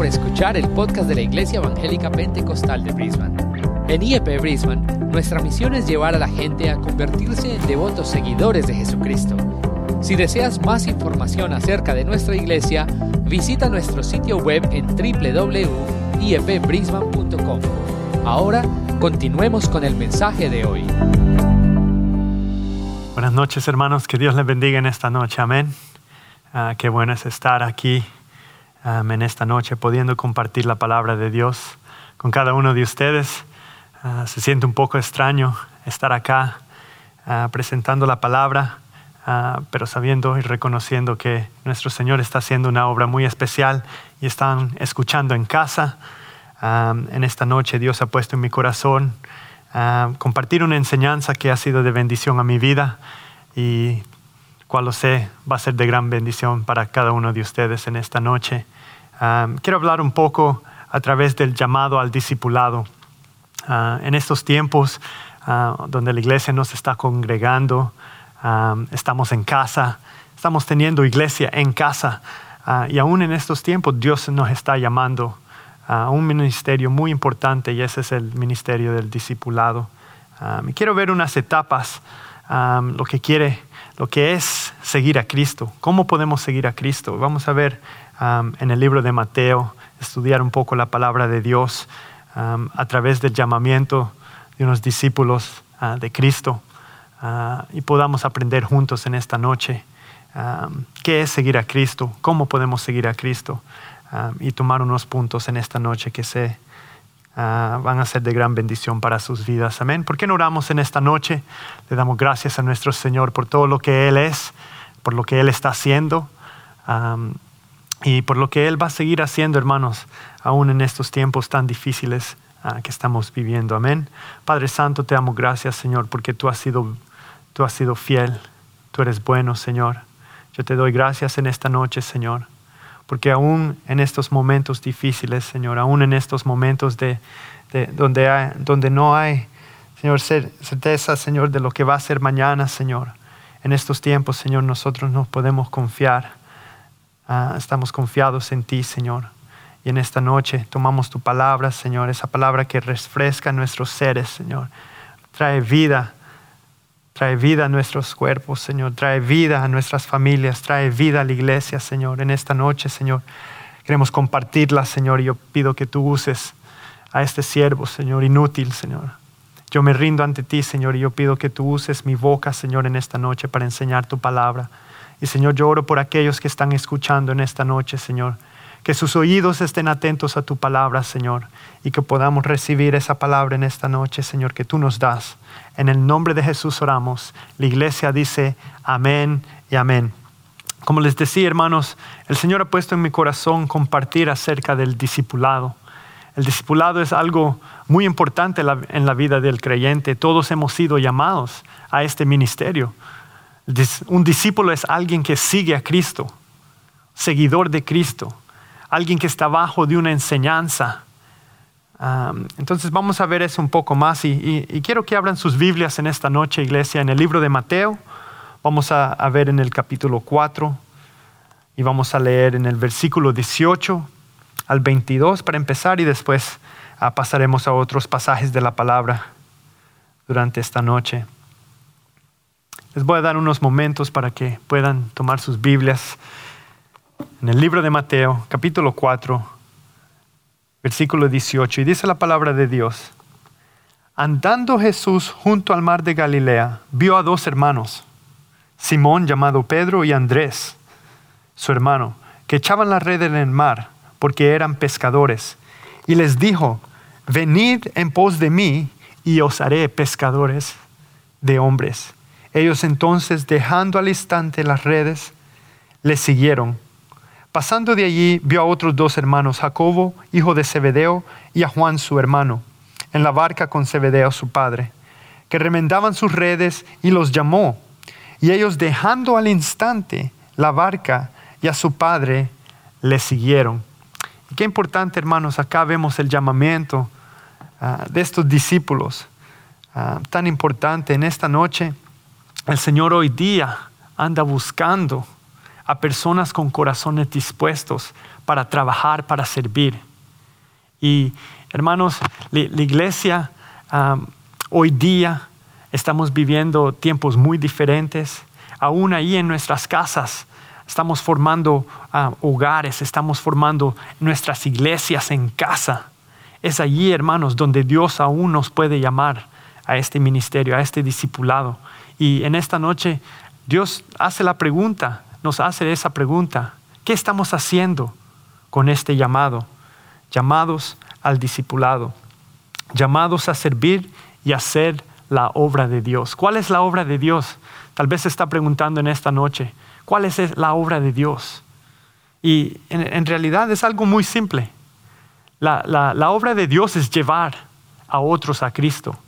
por escuchar el podcast de la Iglesia Evangélica Pentecostal de Brisbane. En IEP Brisbane, nuestra misión es llevar a la gente a convertirse en devotos seguidores de Jesucristo. Si deseas más información acerca de nuestra iglesia, visita nuestro sitio web en www.iepbrisbane.com. Ahora, continuemos con el mensaje de hoy. Buenas noches hermanos, que Dios les bendiga en esta noche, amén. Ah, qué bueno es estar aquí en esta noche pudiendo compartir la palabra de Dios con cada uno de ustedes. Ah, se siente un poco extraño estar acá ah, presentando la palabra, ah, pero sabiendo y reconociendo que nuestro Señor está haciendo una obra muy especial y están escuchando en casa. en esta noche Dios ha puesto en mi corazón compartir una enseñanza que ha sido de bendición a mi vida y cual lo sé va a ser de gran bendición para cada uno de ustedes en esta noche. Quiero hablar un poco a través del llamado al discipulado. Ah, en estos tiempos ah, donde la iglesia nos está congregando, ah, estamos en casa, estamos teniendo iglesia en casa y aún en estos tiempos Dios nos está llamando a un ministerio muy importante y ese es el ministerio del discipulado. quiero ver unas etapas, lo que quiere, lo que es seguir a Cristo, cómo podemos seguir a Cristo. Vamos a ver en el libro de Mateo, estudiar un poco la palabra de Dios a través del llamamiento de unos discípulos ah, de Cristo ah, y podamos aprender juntos en esta noche qué es seguir a Cristo, cómo podemos seguir a Cristo y tomar unos puntos en esta noche que se ah, van a ser de gran bendición para sus vidas. Amén. ¿Por qué no oramos en esta noche? Le damos gracias a nuestro Señor por todo lo que Él es, por lo que Él está haciendo y por lo que Él va a seguir haciendo, hermanos, aún en estos tiempos tan difíciles ah, que estamos viviendo. Amén. Padre Santo, te amo gracias, Señor, porque tú has sido, tú has sido fiel, tú eres bueno, Señor. Yo te doy gracias en esta noche, Señor, porque aún en estos momentos difíciles, Señor, aún en estos momentos de, donde, donde no hay, Señor, certeza, Señor, de lo que va a ser mañana, Señor. En estos tiempos, Señor, nosotros nos podemos confiar Ah, estamos confiados en ti, Señor. Y en esta noche tomamos tu palabra, Señor, esa palabra que refresca nuestros seres, Señor. Trae vida, trae vida a nuestros cuerpos, Señor. Trae vida a nuestras familias, trae vida a la iglesia, Señor. En esta noche, Señor, queremos compartirla, Señor. Y yo pido que tú uses a este siervo, Señor, inútil, Señor. Yo me rindo ante ti, Señor, y yo pido que tú uses mi boca, Señor, en esta noche para enseñar tu palabra. Y Señor, yo oro por aquellos que están escuchando en esta noche, Señor. Que sus oídos estén atentos a tu palabra, Señor, y que podamos recibir esa palabra en esta noche, Señor, que tú nos das. En el nombre de Jesús oramos. La iglesia dice amén y amén. Como les decía, hermanos, el Señor ha puesto en mi corazón compartir acerca del discipulado. El discipulado es algo muy importante en la vida del creyente. Todos hemos sido llamados a este ministerio. Un discípulo es alguien que sigue a Cristo, seguidor de Cristo, alguien que está bajo de una enseñanza. entonces vamos a ver eso un poco más y, quiero que abran sus Biblias en esta noche, iglesia, en el libro de Mateo. Vamos a, ver en el capítulo 4 y vamos a leer en el versículo 18 al 22 para empezar y después ah, pasaremos a otros pasajes de la palabra durante esta noche. Les voy a dar unos momentos para que puedan tomar sus Biblias. En el libro de Mateo, capítulo 4, versículo 18, y dice la palabra de Dios. Andando Jesús junto al mar de Galilea, vio a dos hermanos, Simón llamado Pedro y Andrés, su hermano, que echaban la red en el mar porque eran pescadores. Y les dijo, venid en pos de mí y os haré pescadores de hombres. Ellos entonces, dejando al instante las redes, le siguieron. Pasando de allí, vio a otros dos hermanos, Jacobo, hijo de Zebedeo, y a Juan, su hermano, en la barca con Zebedeo, su padre, que remendaban sus redes y los llamó. Y ellos, dejando al instante la barca y a su padre, le siguieron. Y qué importante, hermanos, acá vemos el llamamiento ah, de estos discípulos, ah, tan importante en esta noche el Señor hoy día anda buscando a personas con corazones dispuestos para trabajar, para servir. Y hermanos, la, iglesia hoy día estamos viviendo tiempos muy diferentes. Aún ahí en nuestras casas estamos formando hogares, estamos formando nuestras iglesias en casa. Es allí, hermanos, donde Dios aún nos puede llamar a este ministerio, a este discipulado. Y en esta noche Dios hace la pregunta, nos hace esa pregunta, ¿qué estamos haciendo con este llamado? Llamados al discipulado, llamados a servir y hacer la obra de Dios. ¿Cuál es la obra de Dios? Tal vez se está preguntando en esta noche, ¿cuál es la obra de Dios? Y en, realidad es algo muy simple. La, la obra de Dios es llevar a otros a Cristo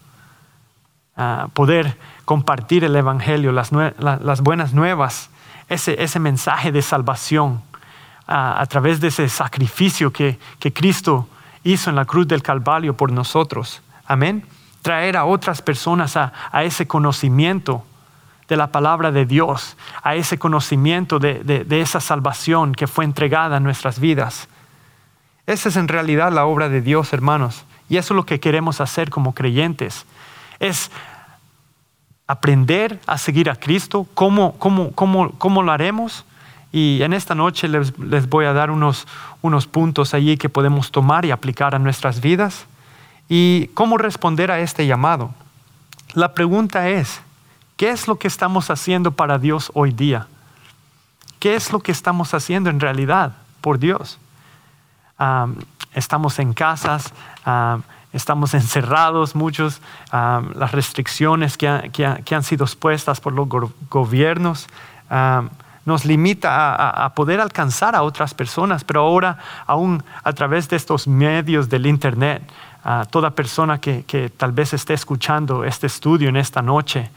poder compartir el Evangelio, las, buenas nuevas, ese, mensaje de salvación a través de ese sacrificio que, Cristo hizo en la cruz del Calvario por nosotros. Amén. Traer a otras personas a, ese conocimiento de la palabra de Dios, a ese conocimiento de, de, esa salvación que fue entregada a nuestras vidas. Esa es en realidad la obra de Dios, hermanos. Y eso es lo que queremos hacer como creyentes es aprender a seguir a Cristo. ¿Cómo, cómo, lo haremos? Y en esta noche les, voy a dar unos, unos puntos allí que podemos tomar y aplicar a nuestras vidas. ¿Y cómo responder a este llamado? La pregunta es, ¿qué es lo que estamos haciendo para Dios hoy día? ¿Qué es lo que estamos haciendo en realidad por Dios? Ah, estamos en casas, ah, estamos encerrados, muchos, las restricciones que, han sido expuestas por los gobiernos. nos limita a, poder alcanzar a otras personas, pero ahora aún a través de estos medios del Internet, toda persona que, tal vez esté escuchando este estudio en esta noche,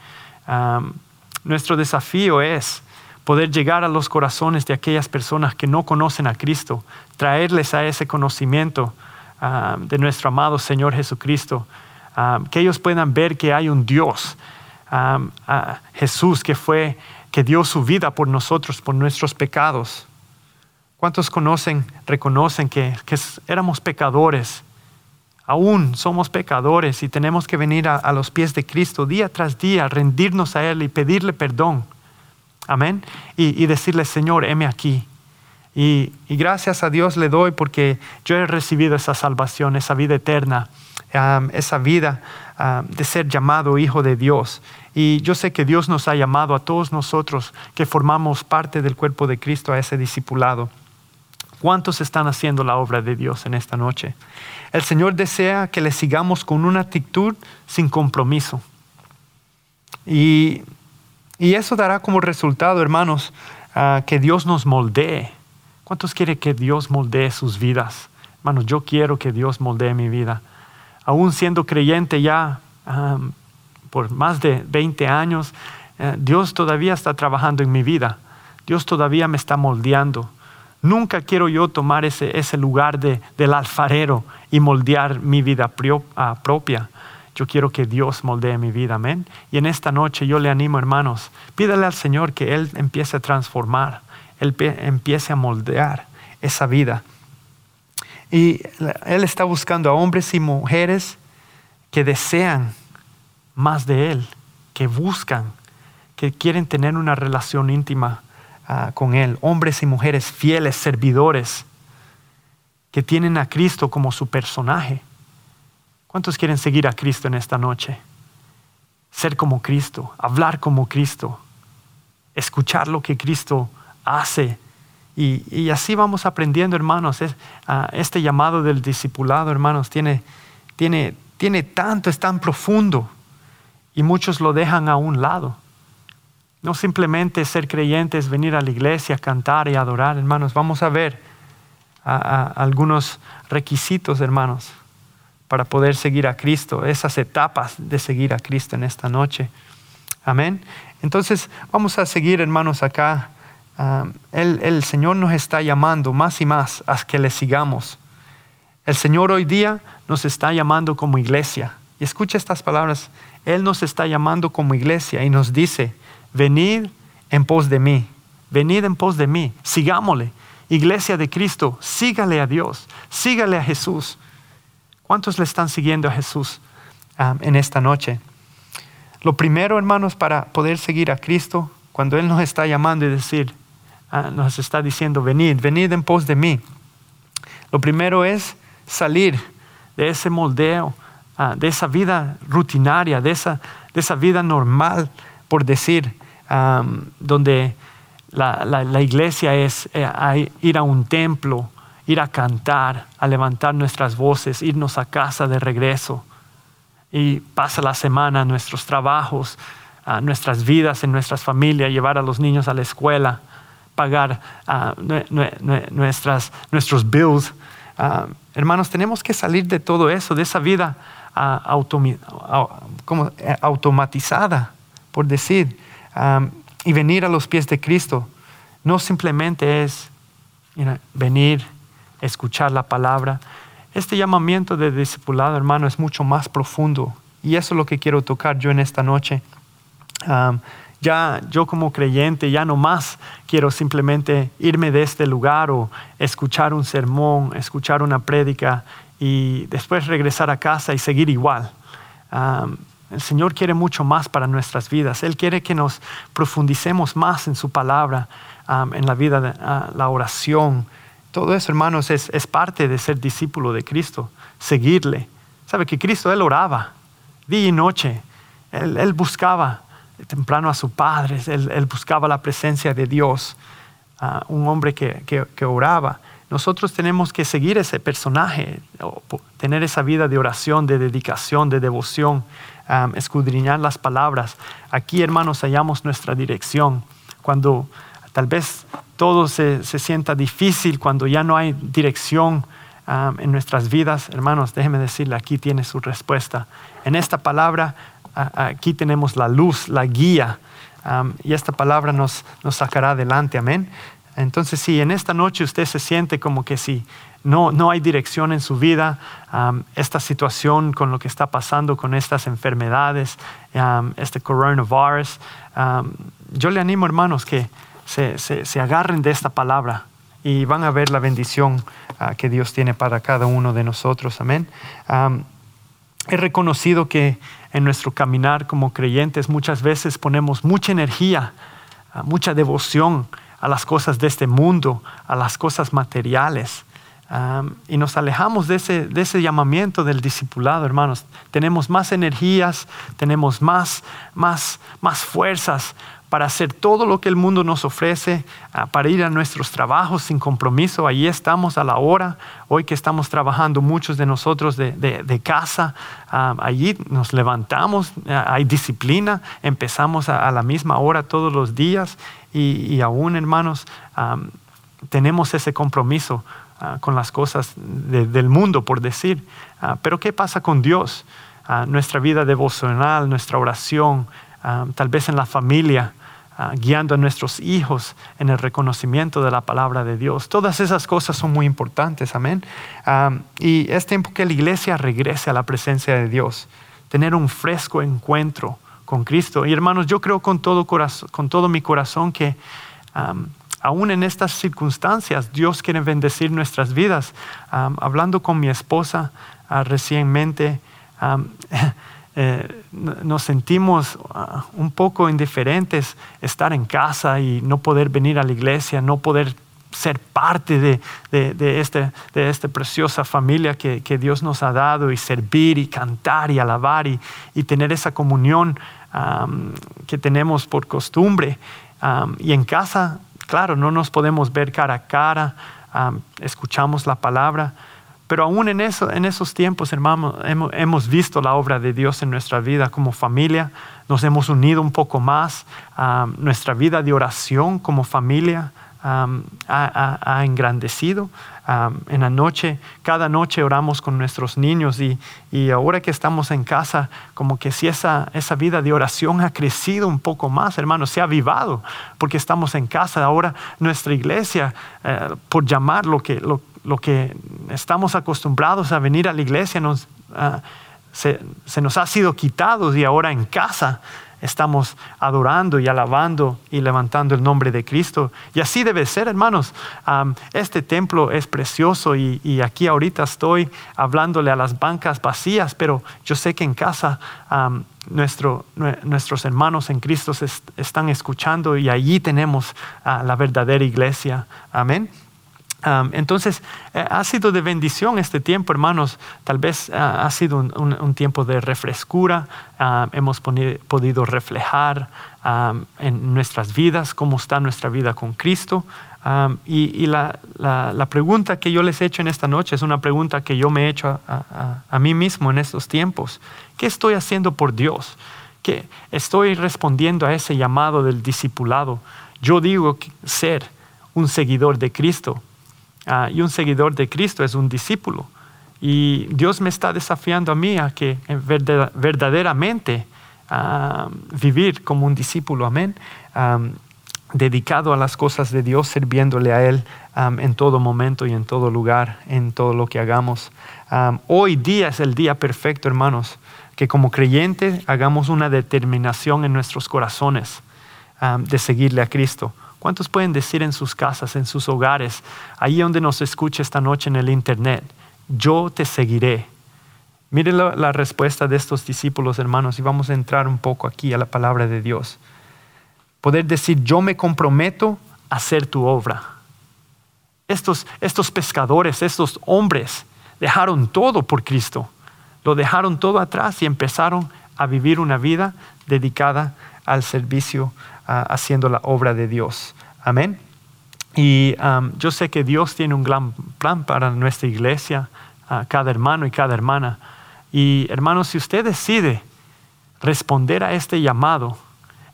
nuestro desafío es poder llegar a los corazones de aquellas personas que no conocen a Cristo, traerles a ese conocimiento De nuestro amado Señor Jesucristo, que ellos puedan ver que hay un Dios, Jesús que fue, que dio su vida por nosotros, por nuestros pecados. ¿Cuántos conocen, reconocen que, éramos pecadores? Aún somos pecadores y tenemos que venir a, los pies de Cristo día tras día, rendirnos a Él y pedirle perdón. Amén. Y, y decirle, Señor, heme aquí y, gracias a Dios le doy porque yo he recibido esa salvación, esa vida eterna, esa vida de ser llamado hijo de Dios. Y yo sé que Dios nos ha llamado a todos nosotros que formamos parte del cuerpo de Cristo a ese discipulado. ¿Cuántos están haciendo la obra de Dios en esta noche? El Señor desea que le sigamos con una actitud sin compromiso. Y, eso dará como resultado, hermanos, que Dios nos moldee ¿Cuántos quieren que Dios moldee sus vidas? Hermanos, yo quiero que Dios moldee mi vida. Aún siendo creyente ya por más de 20 años, eh, Dios todavía está trabajando en mi vida. Dios todavía me está moldeando. Nunca quiero yo tomar ese, ese lugar de, del alfarero y moldear mi vida ah, propia. Yo quiero que Dios moldee mi vida, amén. Y en esta noche yo le animo, hermanos, pídale al Señor que Él empiece a transformar. Él empiece a moldear esa vida. Y Él está buscando a hombres y mujeres que desean más de Él, que buscan, que quieren tener una relación íntima ah, con Él. Hombres y mujeres fieles, servidores, que tienen a Cristo como su personaje. ¿Cuántos quieren seguir a Cristo en esta noche? Ser como Cristo, hablar como Cristo, escuchar lo que Cristo hace. Y, así vamos aprendiendo, hermanos. Ah, este llamado del discipulado, hermanos, tiene, tiene, tiene tanto, es tan profundo. Y muchos lo dejan a un lado. No simplemente ser creyentes, venir a la iglesia, cantar y adorar, hermanos. Vamos a ver algunos requisitos, hermanos, para poder seguir a Cristo, esas etapas de seguir a Cristo en esta noche. Amén. Entonces, vamos a seguir, hermanos, acá el, Señor nos está llamando más y más a que le sigamos. El Señor hoy día nos está llamando como iglesia. Y escucha estas palabras. Él nos está llamando como iglesia y nos dice, venid en pos de mí, venid en pos de mí, sigámosle. Iglesia de Cristo, sígale a Dios, sígale a Jesús. ¿Cuántos le están siguiendo a Jesús en esta noche? Lo primero, hermanos, para poder seguir a Cristo, cuando Él nos está llamando y decir, nos está diciendo, venid, venid en pos de mí. Lo primero es salir de ese moldeo, uh, de esa vida rutinaria, de esa, de esa vida normal, por decir, donde la, iglesia es eh, ir a un templo, ir a cantar, a levantar nuestras voces, irnos a casa de regreso. Y pasa la semana, nuestros trabajos, nuestras vidas en nuestras familias, llevar a los niños a la escuela, pagar nuestras, nuestros bills. Ah, hermanos, tenemos que salir de todo eso, de esa vida ah, eh, automatizada, por decir y venir a los pies de Cristo no simplemente es venir, escuchar la palabra. Este llamamiento de discipulado, hermano, es mucho más profundo. Y eso es lo que quiero tocar yo en esta noche. Ya yo como creyente, ya no más quiero simplemente irme de este lugar o escuchar un sermón, escuchar una prédica y después regresar a casa y seguir igual. El Señor quiere mucho más para nuestras vidas. Él quiere que nos profundicemos más en su palabra, en la vida, de, la oración. Todo eso, hermanos, es, parte de ser discípulo de Cristo, seguirle. Sabe que Cristo, Él oraba día y noche. Él buscaba temprano a su Padre, él, buscaba la presencia de Dios, ah, un hombre que, que, oraba nosotros tenemos que seguir ese personaje, tener esa vida de oración, de dedicación, de devoción, escudriñar las palabras. Aquí, hermanos, hallamos nuestra dirección. Cuando tal vez todo se, sienta difícil, cuando ya no hay dirección en nuestras vidas, hermanos, déjeme decirle, aquí tiene su respuesta. En esta palabra, aquí tenemos la luz, la guía, y esta palabra nos, nos sacará adelante, amén. Entonces, si en esta noche usted se siente como que si no, no hay dirección en su vida, esta situación con lo que está pasando con estas enfermedades, este coronavirus, yo le animo, hermanos, que se, se, agarren de esta palabra y van a ver la bendición ah, que Dios tiene para cada uno de nosotros. Amén. He reconocido que en nuestro caminar como creyentes muchas veces ponemos mucha energía, ah, mucha devoción a las cosas de este mundo, a las cosas materiales. y nos alejamos de ese, de ese llamamiento del discipulado, hermanos. Tenemos más energías, tenemos más, más, más fuerzas para hacer todo lo que el mundo nos ofrece, ah, para ir a nuestros trabajos sin compromiso. Allí estamos a la hora. Hoy que estamos trabajando muchos de nosotros de, casa, allí nos levantamos, ah, hay disciplina, empezamos a, la misma hora todos los días y, aún, hermanos, tenemos ese compromiso ah, con las cosas del mundo, por decir. Ah, pero ¿qué pasa con Dios? Ah, nuestra vida devocional, nuestra oración, tal vez en la familia, guiando a nuestros hijos en el reconocimiento de la palabra de Dios. Todas esas cosas son muy importantes, amén. y es tiempo que la iglesia regrese a la presencia de Dios, tener un fresco encuentro con Cristo. Y hermanos, yo creo con todo, con todo mi corazón que aún en estas circunstancias Dios quiere bendecir nuestras vidas. hablando con mi esposa uh, recientemente, eh, nos sentimos ah, un poco indiferentes estar en casa y no poder venir a la iglesia, no poder ser parte de, de, este, de esta preciosa familia que, que, Dios nos ha dado y servir y cantar y alabar y, y tener esa comunión que tenemos por costumbre. y en casa, claro, no nos podemos ver cara a cara, escuchamos la palabra, pero aún en, eso, en esos tiempos, hermanos, hemos, visto la obra de Dios en nuestra vida como familia, nos hemos unido un poco más, nuestra vida de oración como familia ha, engrandecido. en la noche, cada noche oramos con nuestros niños y, ahora que estamos en casa, como que si esa, vida de oración ha crecido un poco más, hermanos, se ha avivado, porque estamos en casa. Ahora nuestra iglesia, eh, por llamar lo que, lo, lo, que estamos acostumbrados a venir a la iglesia, nos, ah, se, se, nos ha sido quitado y ahora en casa estamos adorando y alabando y levantando el nombre de Cristo. Y así debe ser, hermanos. este templo es precioso y, aquí ahorita estoy hablándole a las bancas vacías, pero yo sé que en casa nuestros hermanos en Cristo están escuchando y allí tenemos la verdadera iglesia. Amén entonces, eh, ha sido de bendición este tiempo, hermanos. Tal vez ah, ha sido un, tiempo de refrescura. hemos podido reflejar en nuestras vidas cómo está nuestra vida con Cristo. y, la, pregunta que yo les he hecho en esta noche es una pregunta que yo me he hecho a, mí mismo en estos tiempos. ¿Qué estoy haciendo por Dios? ¿Qué estoy respondiendo a ese llamado del discipulado? Yo digo ser un seguidor de Cristo Ah, y un seguidor de Cristo es un discípulo. Y Dios me está desafiando a mí a que verdaderamente ah, vivir como un discípulo, amén, dedicado a las cosas de Dios, sirviéndole a Él en todo momento y en todo lugar, en todo lo que hagamos. hoy día es el día perfecto, hermanos, que como creyentes hagamos una determinación en nuestros corazones de seguirle a Cristo. ¿Cuántos pueden decir en sus casas, en sus hogares, ahí donde nos escucha esta noche en el Internet, yo te seguiré? Mire la, respuesta de estos discípulos, hermanos, y vamos a entrar un poco aquí a la palabra de Dios. Poder decir, yo me comprometo a hacer tu obra. Estos, estos pescadores, estos hombres, dejaron todo por Cristo. Lo dejaron todo atrás y empezaron a vivir una vida dedicada al servicio, haciendo la obra de Dios. Amén. Y yo sé que Dios tiene un gran plan para nuestra iglesia, cada hermano y cada hermana. Y hermanos, si usted decide responder a este llamado,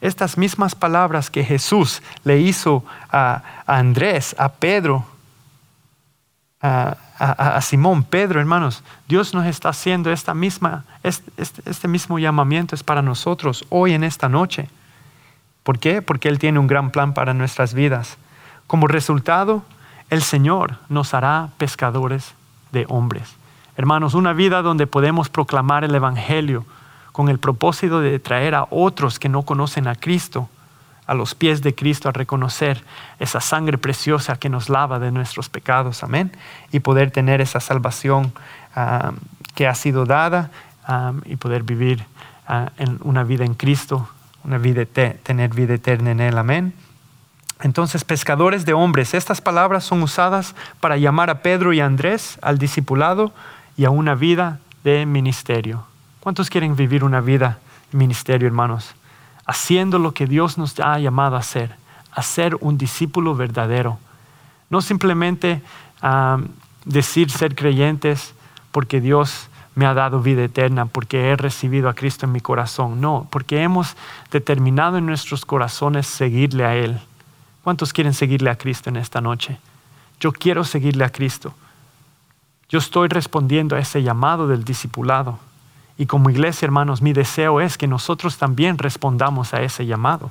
estas mismas palabras que Jesús le hizo a, Andrés, a Pedro, a, Simón, Pedro, hermanos, Dios nos está haciendo esta misma, este, este mismo llamamiento es para nosotros hoy en esta noche. ¿Por qué? Porque Él tiene un gran plan para nuestras vidas. Como resultado, el Señor nos hará pescadores de hombres. Hermanos, una vida donde podemos proclamar el Evangelio con el propósito de traer a otros que no conocen a Cristo a los pies de Cristo a reconocer esa sangre preciosa que nos lava de nuestros pecados, amén, y poder tener esa salvación ah, que ha sido dada ah, y poder vivir ah, en una vida en Cristo una vida, tener vida eterna en Él. Amén. Entonces, pescadores de hombres, estas palabras son usadas para llamar a Pedro y a Andrés al discipulado y a una vida de ministerio. ¿Cuántos quieren vivir una vida de ministerio, hermanos? Haciendo lo que Dios nos ha llamado a hacer, a ser un discípulo verdadero. No simplemente ah, decir ser creyentes porque Dios me ha dado vida eterna porque he recibido a Cristo en mi corazón. No, porque hemos determinado en nuestros corazones seguirle a Él. ¿Cuántos quieren seguirle a Cristo en esta noche? Yo quiero seguirle a Cristo. Yo estoy respondiendo a ese llamado del discipulado. Y como iglesia, hermanos, mi deseo es que nosotros también respondamos a ese llamado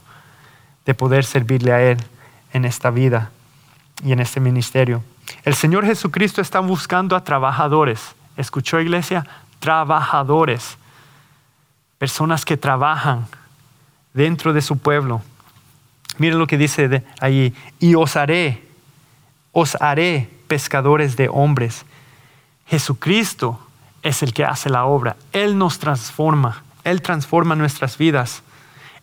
de poder servirle a Él en esta vida y en este ministerio. El Señor Jesucristo está buscando a trabajadores ¿Escuchó iglesia? Trabajadores, personas que trabajan dentro de su pueblo. Miren lo que dice de allí, y os haré, os haré pescadores de hombres. Jesucristo es el que hace la obra. Él nos transforma, Él transforma nuestras vidas.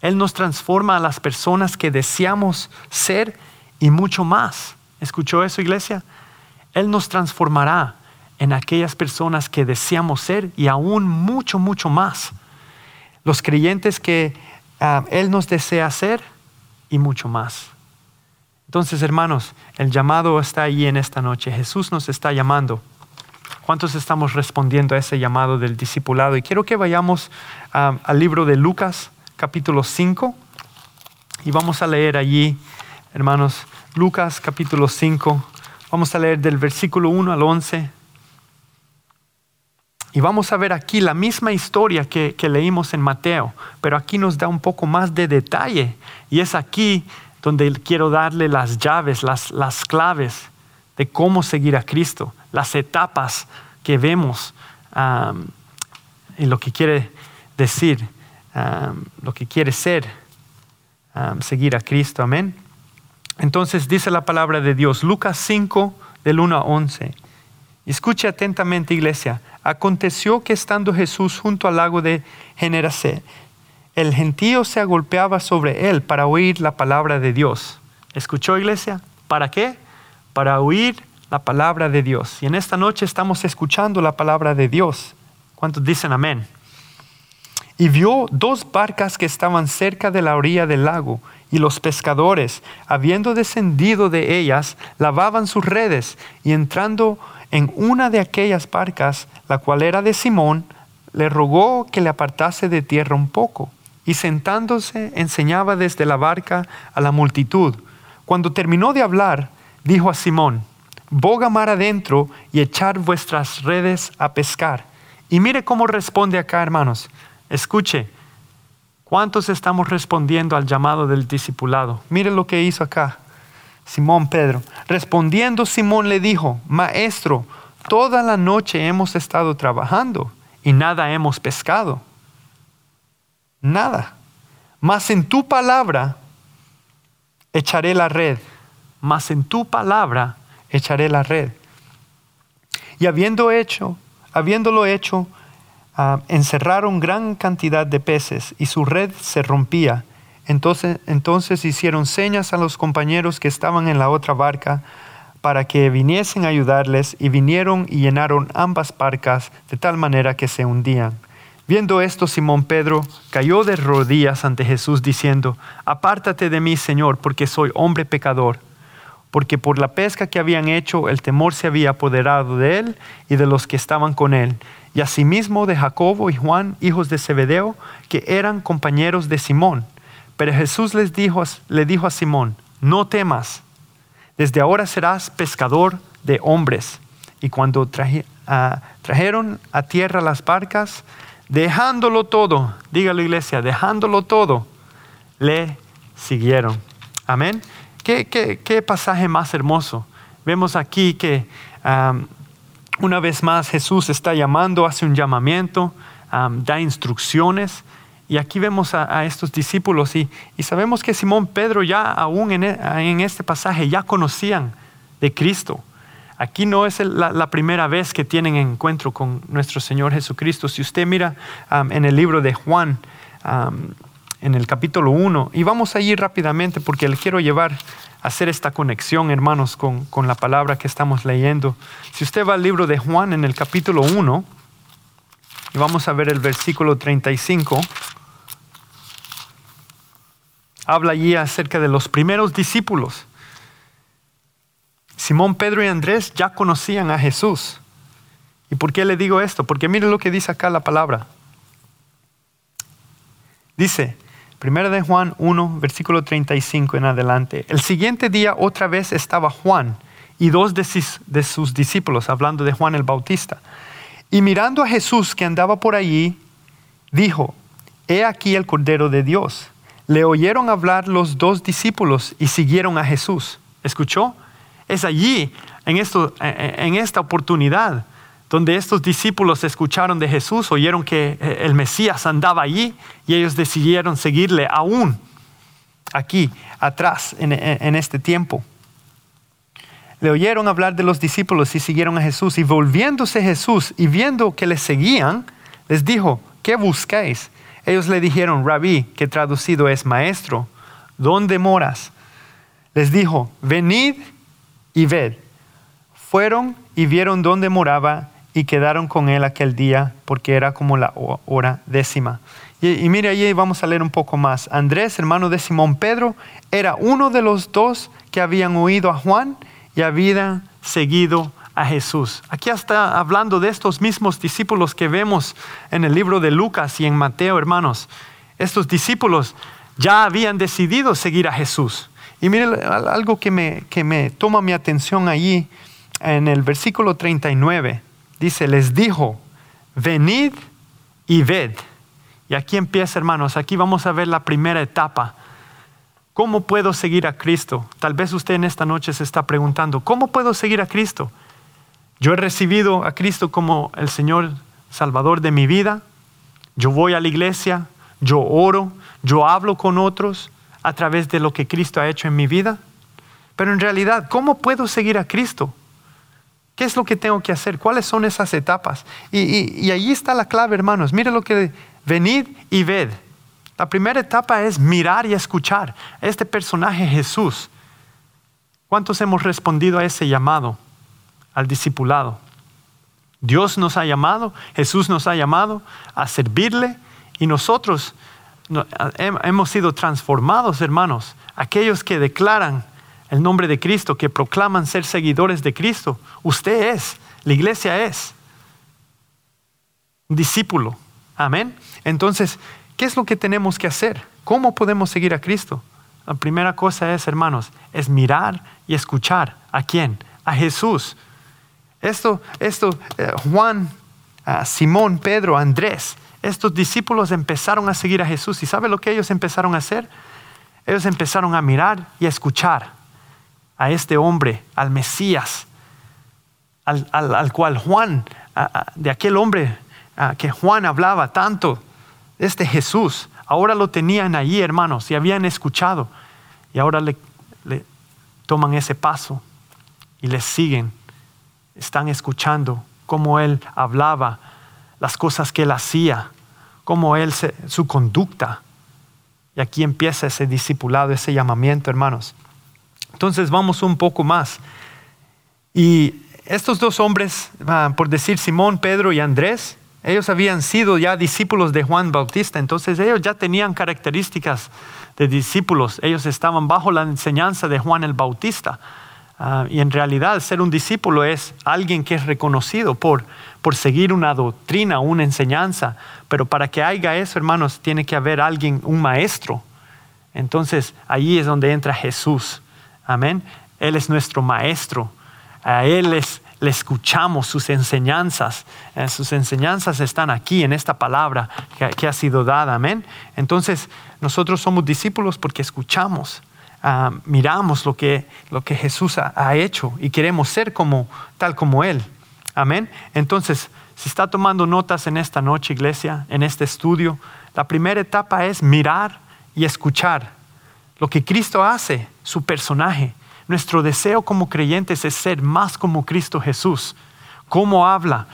Él nos transforma a las personas que deseamos ser y mucho más. ¿Escuchó eso, iglesia? Él nos transformará en aquellas personas que deseamos ser y aún mucho, mucho más. Los creyentes que ah, Él nos desea ser y mucho más. Entonces, hermanos, el llamado está ahí en esta noche. Jesús nos está llamando. ¿Cuántos estamos respondiendo a ese llamado del discipulado? Y quiero que vayamos ah, al libro de Lucas, capítulo 5, y vamos a leer allí, hermanos, Lucas capítulo 5. Vamos a leer del versículo 1 al 11 y vamos a ver aquí la misma historia que, leímos en Mateo, pero aquí nos da un poco más de detalle. Y es aquí donde quiero darle las llaves, las, claves de cómo seguir a Cristo, las etapas que vemos y lo que quiere decir um, lo que quiere ser, um, seguir a Cristo. Amén. Entonces dice la palabra de Dios, Lucas 5, del 1 a 11. Escuche atentamente, iglesia. Aconteció que estando Jesús junto al lago de Generasé, el gentío se agolpeaba sobre él para oír la palabra de Dios. ¿Escuchó, iglesia? ¿Para qué? Para oír la palabra de Dios. Y en esta noche estamos escuchando la palabra de Dios. ¿Cuántos dicen amén? Y vio dos barcas que estaban cerca de la orilla del lago, y los pescadores, habiendo descendido de ellas, lavaban sus redes, y entrando en una de aquellas barcas, la cual era de Simón, le rogó que le apartase de tierra un poco, y sentándose enseñaba desde la barca a la multitud. Cuando terminó de hablar, dijo a Simón, boga mar adentro y echar vuestras redes a pescar. Y mire cómo responde acá, hermanos. Escuche, ¿cuántos estamos respondiendo al llamado del discipulado? Mire lo que hizo acá. Simón Pedro. Respondiendo Simón le dijo, Maestro, toda la noche hemos estado trabajando y nada hemos pescado. Nada. Mas en tu palabra echaré la red. Mas en tu palabra echaré la red. Y habiendo hecho, habiéndolo hecho, uh, encerraron gran cantidad de peces y su red se rompía. Entonces, entonces hicieron señas a los compañeros que estaban en la otra barca para que viniesen a ayudarles y vinieron y llenaron ambas barcas de tal manera que se hundían. Viendo esto, Simón Pedro cayó de rodillas ante Jesús diciendo, Apártate de mí, Señor, porque soy hombre pecador porque por la pesca que habían hecho el temor se había apoderado de él y de los que estaban con él, y asimismo de Jacobo y Juan, hijos de Zebedeo, que eran compañeros de Simón. Pero Jesús les dijo, le dijo a Simón, no temas, desde ahora serás pescador de hombres. Y cuando ah, trajeron a tierra las barcas, dejándolo todo, diga la iglesia, dejándolo todo, le siguieron. Amén. ¿Qué, pasaje más hermoso? Vemos aquí que una vez más Jesús está llamando, hace un llamamiento, da instrucciones. Y aquí vemos a, estos discípulos y, sabemos que Simón Pedro ya aún en, e, este pasaje ya conocían de Cristo. Aquí no es la, primera vez que tienen encuentro con nuestro Señor Jesucristo. Si usted mira en el libro de Juan, en el capítulo 1. Y vamos a ir rápidamente porque le quiero llevar a hacer esta conexión, hermanos, con, con, la palabra que estamos leyendo. Si usted va al libro de Juan en el capítulo 1, y vamos a ver el versículo 35, habla allí acerca de los primeros discípulos. Simón, Pedro y Andrés ya conocían a Jesús. ¿Y por qué le digo esto? Porque mire lo que dice acá la palabra. Dice, Primera de Juan 1, versículo 35 en adelante. El siguiente día otra vez estaba Juan y dos de sus, discípulos, hablando de Juan el Bautista. Y mirando a Jesús que andaba por allí, dijo, He aquí el Cordero de Dios. Le oyeron hablar los dos discípulos y siguieron a Jesús. ¿Escuchó? Es allí, en, esto, en esta oportunidad, donde estos discípulos escucharon de Jesús, oyeron que eh, el Mesías andaba allí y ellos decidieron seguirle aún aquí, atrás, en, este tiempo. Le oyeron hablar de los discípulos y siguieron a Jesús. Y volviéndose Jesús y viendo que les seguían, les dijo, ¿qué buscáis? Ellos le dijeron, rabí, que traducido es maestro, ¿dónde moras? Les dijo, venid y ved. Fueron y vieron dónde moraba y quedaron con él aquel día porque era como la hora décima. Y, mire, ahí vamos a leer un poco más. Andrés, hermano de Simón Pedro, era uno de los dos que habían oído a Juan y habían seguido a Jesús. Aquí está hablando de estos mismos discípulos que vemos en el libro de Lucas y en Mateo, hermanos. Estos discípulos ya habían decidido seguir a Jesús. Y mire algo que me, que me toma mi atención allí en el versículo 39 dice, les dijo, venid y ved. Y aquí empieza, hermanos, aquí vamos a ver la primera etapa. ¿Cómo puedo seguir a Cristo? Tal vez usted en esta noche se está preguntando, ¿cómo puedo seguir a Cristo? Yo he recibido a Cristo como el Señor Salvador de mi vida. Yo voy a la iglesia, yo oro, yo hablo con otros a través de lo que Cristo ha hecho en mi vida. Pero en realidad, ¿cómo puedo seguir a Cristo? ¿Qué es lo que tengo que hacer? ¿Cuáles son esas etapas? Y, ahí está la clave, hermanos. Mire lo que venid y ved. La primera etapa es mirar y escuchar. Este personaje Jesús. ¿Cuántos hemos respondido a ese llamado, al discipulado? Dios nos ha llamado, Jesús nos ha llamado a servirle y nosotros hemos sido transformados, hermanos. Aquellos que declaran el nombre de Cristo, que proclaman ser seguidores de Cristo. Usted es, la iglesia es un discípulo. Amén. Entonces, ¿qué es lo que tenemos que hacer? ¿Cómo podemos seguir a Cristo? La primera cosa es, hermanos, es mirar y escuchar. ¿A quién? A Jesús. Esto, esto, eh, Juan, Simón, Pedro, Andrés, estos discípulos empezaron a seguir a Jesús. ¿Y sabe lo que ellos empezaron a hacer? Ellos empezaron a mirar y a escuchar a este hombre, al Mesías, al, cual Juan, de aquel hombre que Juan hablaba tanto, este Jesús, ahora lo tenían allí, hermanos, y habían escuchado, y ahora le, le toman ese paso y le siguen, están escuchando cómo él hablaba, las cosas que él hacía, cómo él, su conducta. Y aquí empieza ese discipulado, ese llamamiento, hermanos. Entonces vamos un poco más. Y estos dos hombres, por decir Simón, Pedro y Andrés, ellos habían sido ya discípulos de Juan Bautista, entonces ellos ya tenían características de discípulos, ellos estaban bajo la enseñanza de Juan el Bautista. Ah, y en realidad ser un discípulo es alguien que es reconocido por, por seguir una doctrina, una enseñanza, pero para que haya eso, hermanos, tiene que haber alguien, un maestro. Entonces ahí es donde entra Jesús. Amén. Él es nuestro maestro. A Él le escuchamos sus enseñanzas. Eh, sus enseñanzas están aquí en esta palabra que, ha sido dada. Amén. Entonces, nosotros somos discípulos porque escuchamos, ah, miramos lo que, lo que Jesús ha, hecho y queremos ser como, tal como Él. Amén. Entonces, si está tomando notas en esta noche, iglesia, en este estudio, la primera etapa es mirar y escuchar lo que Cristo hace su personaje. Nuestro deseo como creyentes es ser más como Cristo Jesús. Cómo habla,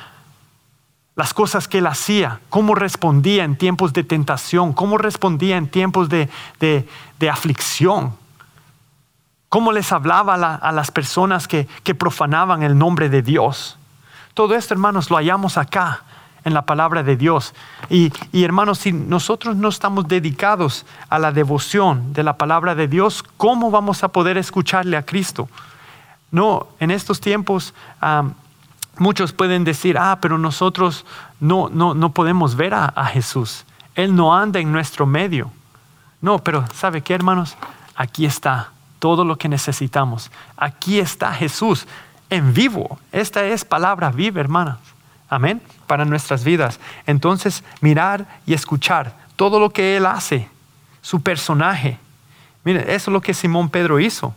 las cosas que él hacía, cómo respondía en tiempos de tentación, cómo respondía en tiempos de, aflicción, cómo les hablaba a, las personas que, profanaban el nombre de Dios. Todo esto, hermanos, lo hallamos acá en la palabra de Dios. Y, hermanos, si nosotros no estamos dedicados a la devoción de la palabra de Dios, ¿cómo vamos a poder escucharle a Cristo? No, en estos tiempos muchos pueden decir, ah, pero nosotros no, no, no podemos ver a Jesús. Él no anda en nuestro medio. No, pero ¿sabe qué, hermanos? Aquí está todo lo que necesitamos. Aquí está Jesús en vivo. Esta es palabra viva, hermanas. Amén. Para nuestras vidas. Entonces, mirar y escuchar todo lo que Él hace, su personaje. Mire, eso es lo que Simón Pedro hizo.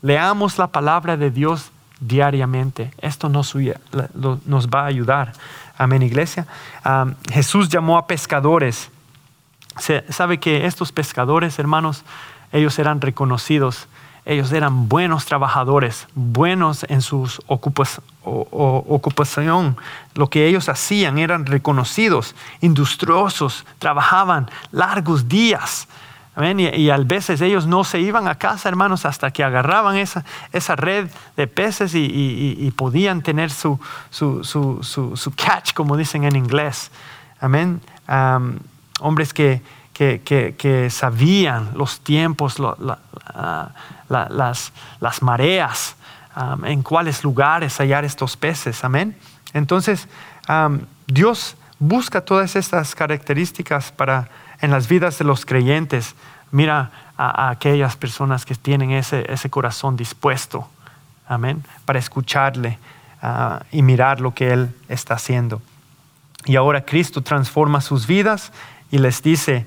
Leamos la palabra de Dios diariamente. Esto nos, nos va a ayudar. Amén, iglesia. Jesús llamó a pescadores. Se, sabe que estos pescadores, hermanos, ellos eran reconocidos ellos eran buenos trabajadores, buenos en su ocupación. Lo que ellos hacían eran reconocidos, industriosos, trabajaban largos días. Y, a veces ellos no se iban a casa, hermanos, hasta que agarraban esa, esa red de peces y, podían tener su, su, catch, como dicen en inglés. Amén. hombres que, que, sabían los tiempos, las, las, mareas, en cuáles lugares hallar estos peces. Amén. Entonces, Dios busca todas estas características para, en las vidas de los creyentes. Mira a, aquellas personas que tienen ese, ese, corazón dispuesto. Amén. Para escucharle ah, y mirar lo que Él está haciendo. Y ahora Cristo transforma sus vidas y les dice,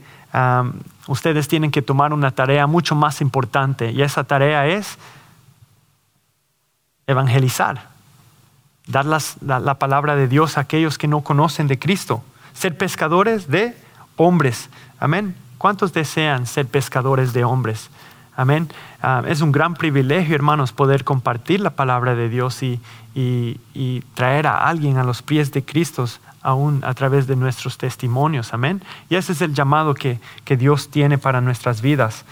ustedes tienen que tomar una tarea mucho más importante y esa tarea es evangelizar, dar la, palabra de Dios a aquellos que no conocen de Cristo, ser pescadores de hombres. Amén. ¿Cuántos desean ser pescadores de hombres? Amén. Ah, es un gran privilegio, hermanos, poder compartir la palabra de Dios y, traer a alguien a los pies de Cristo aún a través de nuestros testimonios. Amén. Y ese es el llamado que, Dios tiene para nuestras vidas.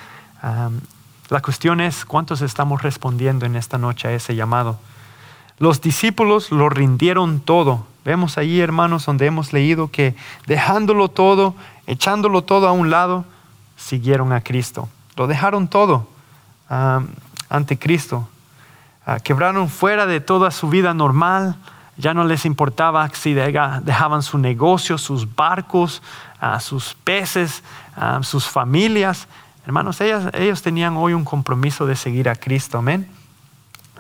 La cuestión es cuántos estamos respondiendo en esta noche a ese llamado. Los discípulos lo rindieron todo. Vemos ahí, hermanos, donde hemos leído que dejándolo todo, echándolo todo a un lado, siguieron a Cristo. Lo dejaron todo ante Cristo. Ah, quebraron fuera de toda su vida normal. Ya no les importaba si dejaban su negocio, sus barcos, ah, sus peces, sus familias. Hermanos, ellos tenían hoy un compromiso de seguir a Cristo. Amén.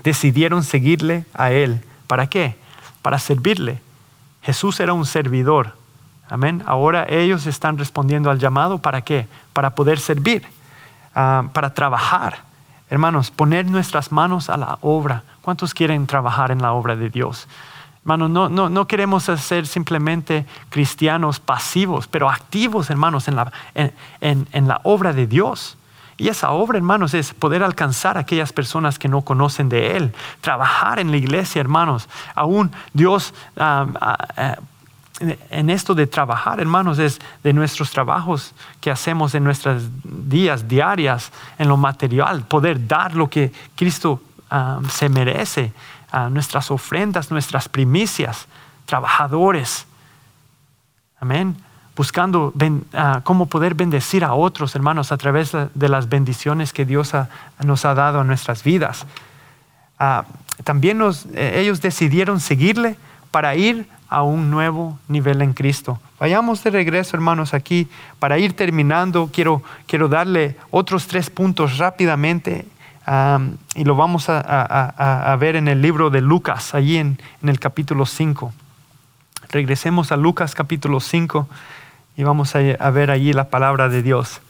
Decidieron seguirle a Él. ¿Para qué? Para servirle. Jesús era un servidor. Amén. Ahora ellos están respondiendo al llamado. ¿Para qué? Para poder servir. Ah, para trabajar. Hermanos, poner nuestras manos a la obra. ¿Cuántos quieren trabajar en la obra de Dios? Hermanos, no, no, no queremos ser simplemente cristianos pasivos, pero activos, hermanos, en la, en, en, la obra de Dios. Y esa obra, hermanos, es poder alcanzar a aquellas personas que no conocen de Él. Trabajar en la iglesia, hermanos. Aún Dios ah, ah, en esto de trabajar, hermanos, es de nuestros trabajos que hacemos en nuestras días diarias, en lo material, poder dar lo que Cristo ah, se merece, nuestras ofrendas, nuestras primicias, trabajadores. Amén. Buscando ah, cómo poder bendecir a otros, hermanos, a través de las bendiciones que Dios nos ha dado a nuestras vidas. Ah, también eh, ellos decidieron seguirle para ir a un nuevo nivel en Cristo. Vayamos de regreso, hermanos, aquí. Para ir terminando, quiero, quiero darle otros tres puntos rápidamente y lo vamos a, ver en el libro de Lucas, allí en, el capítulo 5. Regresemos a Lucas capítulo 5 y vamos a, ver allí la palabra de Dios.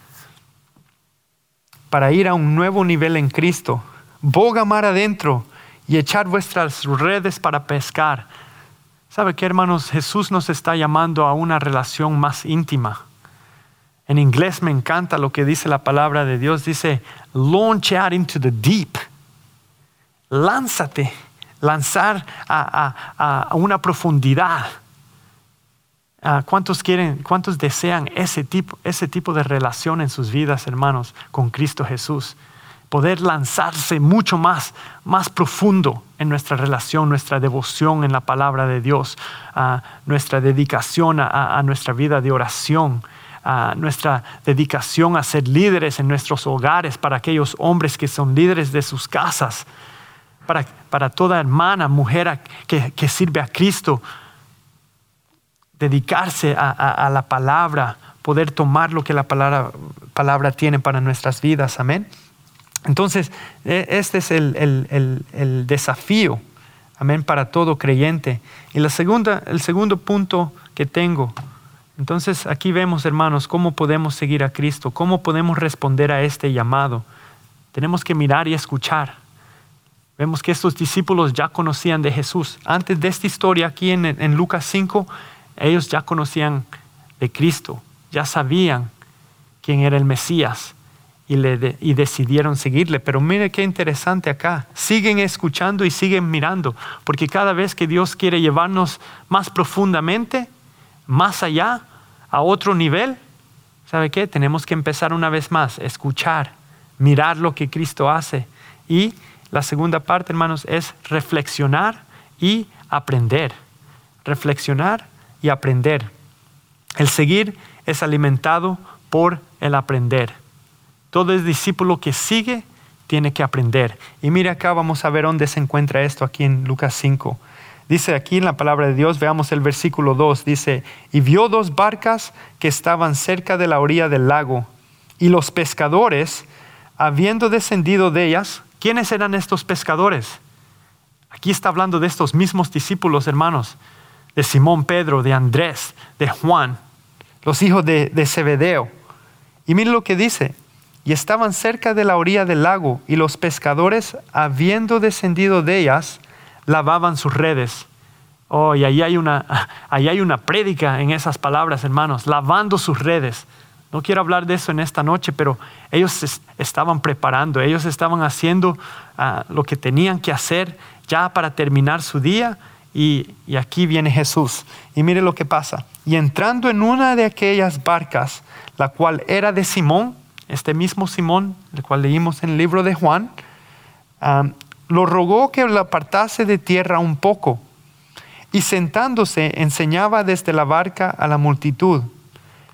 Para ir a un nuevo nivel en Cristo, boga mar adentro y echar vuestras redes para pescar ¿Sabe qué, hermanos? Jesús nos está llamando a una relación más íntima. En inglés me encanta lo que dice la palabra de Dios. Dice, launch out into the deep. Lánzate, lanzar a, una profundidad. ¿Cuántos quieren, cuántos desean ese tipo, ese tipo de relación en sus vidas, hermanos, con Cristo Jesús? poder lanzarse mucho más, más profundo en nuestra relación, nuestra devoción en la palabra de Dios, nuestra dedicación a, nuestra vida de oración, nuestra dedicación a ser líderes en nuestros hogares para aquellos hombres que son líderes de sus casas, para, para toda hermana, mujer que, que, sirve a Cristo, dedicarse a, la palabra, poder tomar lo que la palabra, palabra tiene para nuestras vidas. Amén. Entonces, e, este es el, desafío, amén, para todo creyente. Y la segunda, el segundo punto que tengo, entonces aquí vemos, hermanos, cómo podemos seguir a Cristo, cómo podemos responder a este llamado. Tenemos que mirar y escuchar. Vemos que estos discípulos ya conocían de Jesús. Antes de esta historia, aquí en, en Lucas 5, ellos ya conocían de Cristo, ya sabían quién era el Mesías y, le y decidieron seguirle. Pero mire qué interesante acá. Siguen escuchando y siguen mirando, porque cada vez que Dios quiere llevarnos más profundamente, más allá, a otro nivel, ¿sabe qué? Tenemos que empezar una vez más, escuchar, mirar lo que Cristo hace. Y la segunda parte, hermanos, es reflexionar y aprender. Reflexionar y aprender. El seguir es alimentado por el aprender. Todo el discípulo que sigue tiene que aprender. Y mire acá, vamos a ver dónde se encuentra esto aquí en Lucas 5. Dice aquí en la palabra de Dios, veamos el versículo 2, dice, y vio dos barcas que estaban cerca de la orilla del lago, y los pescadores, habiendo descendido de ellas, ¿quiénes eran estos pescadores? Aquí está hablando de estos mismos discípulos, hermanos, de Simón Pedro, de Andrés, de Juan, los hijos de, de Zebedeo. Y mire lo que dice, y estaban cerca de la orilla del lago, y los pescadores, habiendo descendido de ellas, lavaban sus redes. Oh, y ahí hay una, ahí hay una prédica en esas palabras, hermanos, lavando sus redes. No quiero hablar de eso en esta noche, pero ellos estaban preparando, ellos estaban haciendo ah, lo que tenían que hacer ya para terminar su día. Y, y aquí viene Jesús. Y mire lo que pasa. Y entrando en una de aquellas barcas, la cual era de Simón, este mismo Simón, el cual leímos en el libro de Juan, lo rogó que lo apartase de tierra un poco. Y sentándose enseñaba desde la barca a la multitud.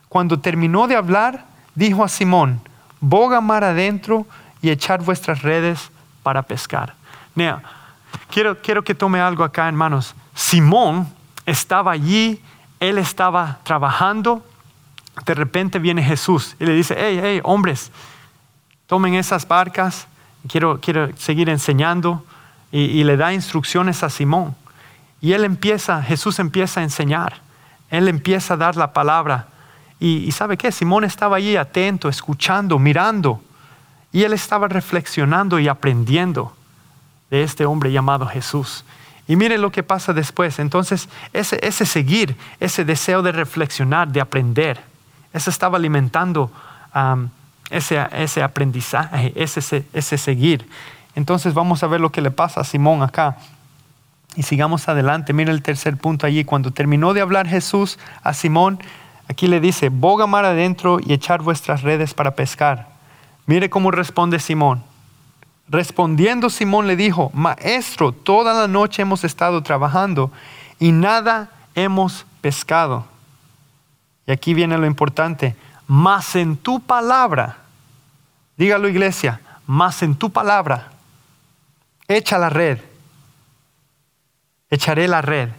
Cuando terminó de hablar, dijo a Simón, boga mar adentro y echar vuestras redes para pescar. Mira, quiero, quiero que tome algo acá, hermanos. Simón estaba allí, él estaba trabajando, de repente viene Jesús y le dice, hey, hey, hombres, tomen esas barcas, quiero, quiero seguir enseñando, y, le da instrucciones a Simón. Y él empieza, Jesús empieza a enseñar, él empieza a dar la palabra. Y, sabe qué, Simón estaba allí atento, escuchando, mirando, y él estaba reflexionando y aprendiendo de este hombre llamado Jesús. Y mire lo que pasa después. Entonces, ese, ese seguir, ese deseo de reflexionar, de aprender, eso estaba alimentando ese, ese, aprendizaje, ese, ese seguir. Entonces vamos a ver lo que le pasa a Simón acá. Y sigamos adelante. Mira el tercer punto allí. Cuando terminó de hablar Jesús a Simón, aquí le dice, boga mar adentro y echar vuestras redes para pescar. Mire cómo responde Simón. Respondiendo Simón le dijo, Maestro, toda la noche hemos estado trabajando y nada hemos pescado. Y aquí viene lo importante, más en tu palabra, dígalo iglesia, más en tu palabra, echa la red, echaré la red.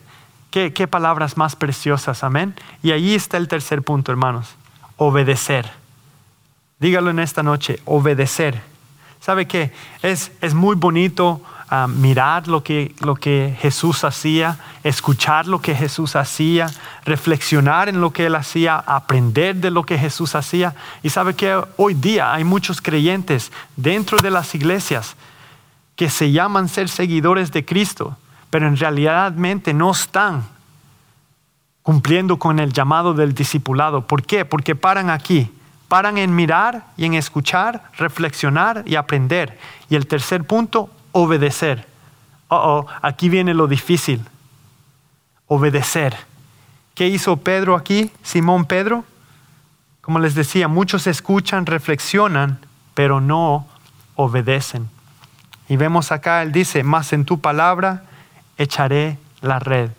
¿Qué, qué palabras más preciosas, amén. Y ahí está el tercer punto, hermanos, obedecer. Dígalo en esta noche, obedecer. ¿Sabe qué? Es, es muy bonito mirar lo que, lo que Jesús hacía, escuchar lo que Jesús hacía, reflexionar en lo que él hacía, aprender de lo que Jesús hacía. Y sabe que hoy día hay muchos creyentes dentro de las iglesias que se llaman ser seguidores de Cristo, pero en realidad no están cumpliendo con el llamado del discipulado. ¿Por qué? Porque paran aquí paran en mirar y en escuchar, reflexionar y aprender. Y el tercer punto, obedecer. Oh, aquí viene lo difícil. Obedecer. ¿Qué hizo Pedro aquí? Simón Pedro. Como les decía, muchos escuchan, reflexionan, pero no obedecen. Y vemos acá, él dice, más en tu palabra echaré la red.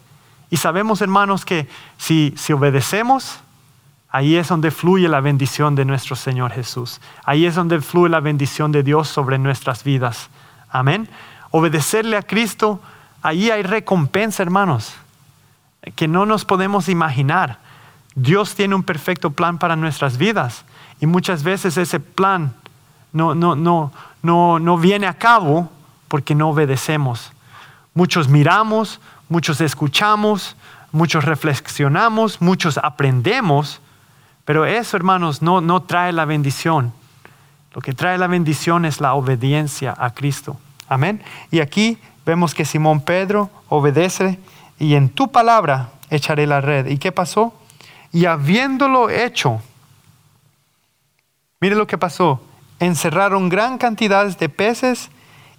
Y sabemos, hermanos, que si, si obedecemos, ahí es donde fluye la bendición de nuestro Señor Jesús. Ahí es donde fluye la bendición de Dios sobre nuestras vidas. Amén. Obedecerle a Cristo, ahí hay recompensa, hermanos, que no nos podemos imaginar. Dios tiene un perfecto plan para nuestras vidas y muchas veces ese plan no, no, no, no, no viene a cabo porque no obedecemos. Muchos miramos, muchos escuchamos, muchos reflexionamos, muchos aprendemos, pero eso, hermanos, no, no trae la bendición. Lo que trae la bendición es la obediencia a Cristo. Amén. Y aquí vemos que Simón Pedro obedece y en tu palabra echaré la red. ¿Y qué pasó? Y habiéndolo hecho, mire lo que pasó. Encerraron gran cantidad de peces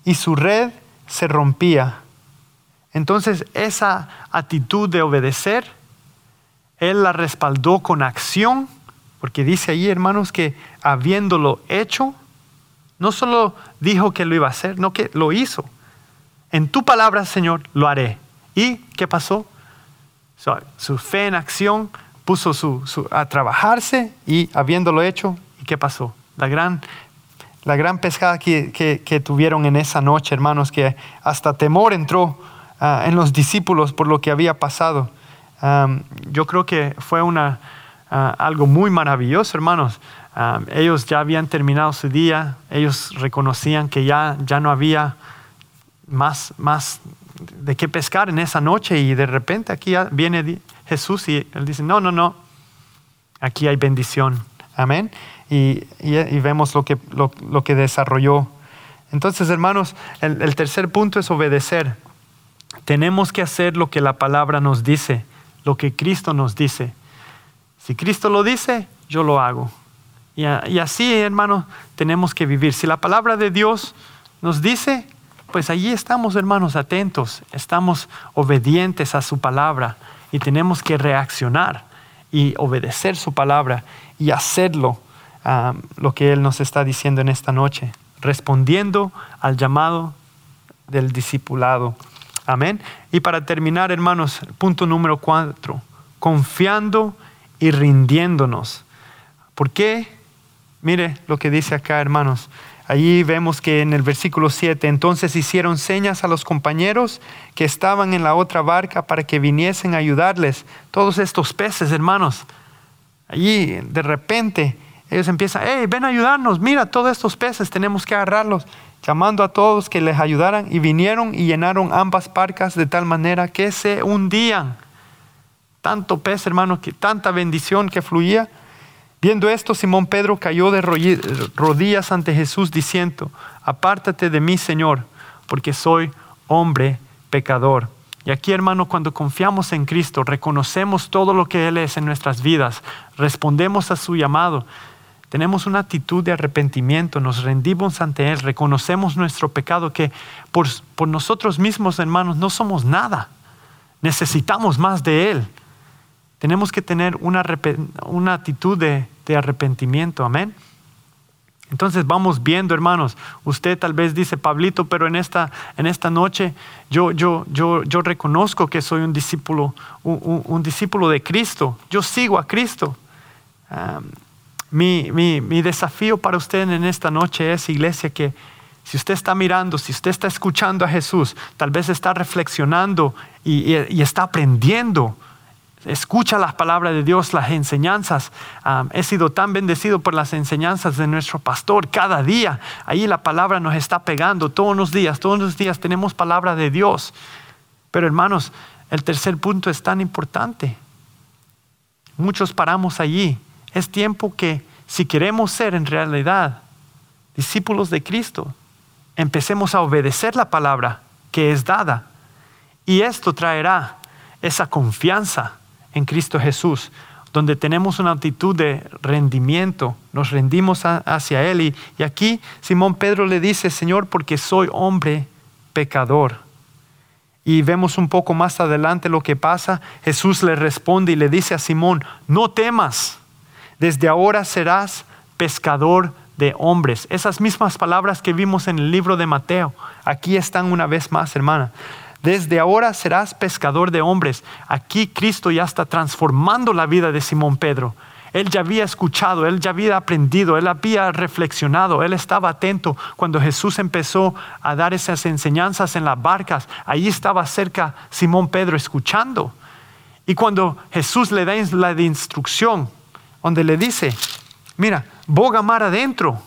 y su red se rompía. Entonces esa actitud de obedecer, él la respaldó con acción porque dice ahí, hermanos, que habiéndolo hecho, no solo dijo que lo iba a hacer, no que lo hizo. En tu palabra, Señor, lo haré. ¿Y qué pasó? Su, fe en acción puso a trabajarse y habiéndolo hecho, ¿y qué pasó? La gran, la gran pescada que, tuvieron en esa noche, hermanos, que hasta temor entró ah, en los discípulos por lo que había pasado. yo creo que fue una, Ah, algo muy maravilloso, hermanos. Ah, ellos ya habían terminado su día, ellos reconocían que ya, ya no había más, más de qué pescar en esa noche y de repente aquí viene Jesús y él dice, no, no, no, aquí hay bendición. Amén. Y, y, vemos lo que, lo, que desarrolló. Entonces, hermanos, el tercer punto es obedecer. tenemos que hacer lo que la palabra nos dice, lo que Cristo nos dice. Si Cristo lo dice, yo lo hago. Y, así, hermanos, tenemos que vivir. Si la palabra de Dios nos dice, pues allí estamos, hermanos, atentos, estamos obedientes a su palabra y tenemos que reaccionar y obedecer su palabra y hacerlo lo que Él nos está diciendo en esta noche, respondiendo al llamado del discipulado. Amén. Y para terminar, hermanos, punto número cuatro, confiando y rindiéndonos. ¿Por qué? Mire lo que dice acá, hermanos. Allí vemos que en el versículo 7, entonces hicieron señas a los compañeros que estaban en la otra barca para que viniesen a ayudarles. Todos estos peces, hermanos. Allí de repente ellos empiezan, hey, ven a ayudarnos, mira, todos estos peces tenemos que agarrarlos, llamando a todos que les ayudaran y vinieron y llenaron ambas barcas de tal manera que se hundían. Tanto pez, hermano, que tanta bendición que fluía Viendo esto, Simón Pedro cayó de rodillas ante Jesús diciendo, apártate de mí, Señor, porque soy hombre pecador. Y aquí, hermano, cuando confiamos en Cristo, reconocemos todo lo que Él es en nuestras vidas, respondemos a su llamado, tenemos una actitud de arrepentimiento, nos rendimos ante Él, reconocemos nuestro pecado, que por nosotros mismos, hermanos, no somos nada. Necesitamos más de Él. Tenemos que tener una, una actitud de, arrepentimiento. Amén. Entonces vamos viendo, hermanos. Usted tal vez dice, Pablito, pero en esta, en esta noche yo, yo, yo, yo reconozco que soy un discípulo, un, discípulo de Cristo. Yo sigo a Cristo. mi, mi, mi, desafío para usted en esta noche es, iglesia, que si usted está mirando, si usted está escuchando a Jesús, tal vez está reflexionando y está aprendiendo escucha las palabras de Dios, las enseñanzas. he sido tan bendecido por las enseñanzas de nuestro pastor cada día. Ahí la palabra nos está pegando todos los días, todos los días tenemos palabra de Dios. Pero hermanos, el tercer punto es tan importante. Muchos paramos allí. Es tiempo que si queremos ser en realidad discípulos de Cristo, empecemos a obedecer la palabra que es dada. Y esto traerá esa confianza en Cristo Jesús, donde tenemos una actitud de rendimiento, nos rendimos hacia Él. Y, y aquí Simón Pedro le dice, Señor, porque soy hombre pecador. Y vemos un poco más adelante lo que pasa. Jesús le responde y le dice a Simón, no temas, desde ahora serás pescador de hombres. Esas mismas palabras que vimos en el libro de Mateo, aquí están una vez más, hermana. Desde ahora serás pescador de hombres. Aquí Cristo ya está transformando la vida de Simón Pedro. Él ya había escuchado, él ya había aprendido, él había reflexionado, él estaba atento cuando Jesús empezó a dar esas enseñanzas en las barcas. Ahí estaba cerca Simón Pedro escuchando. Y cuando Jesús le da la instrucción, donde le dice, mira, boga mar adentro.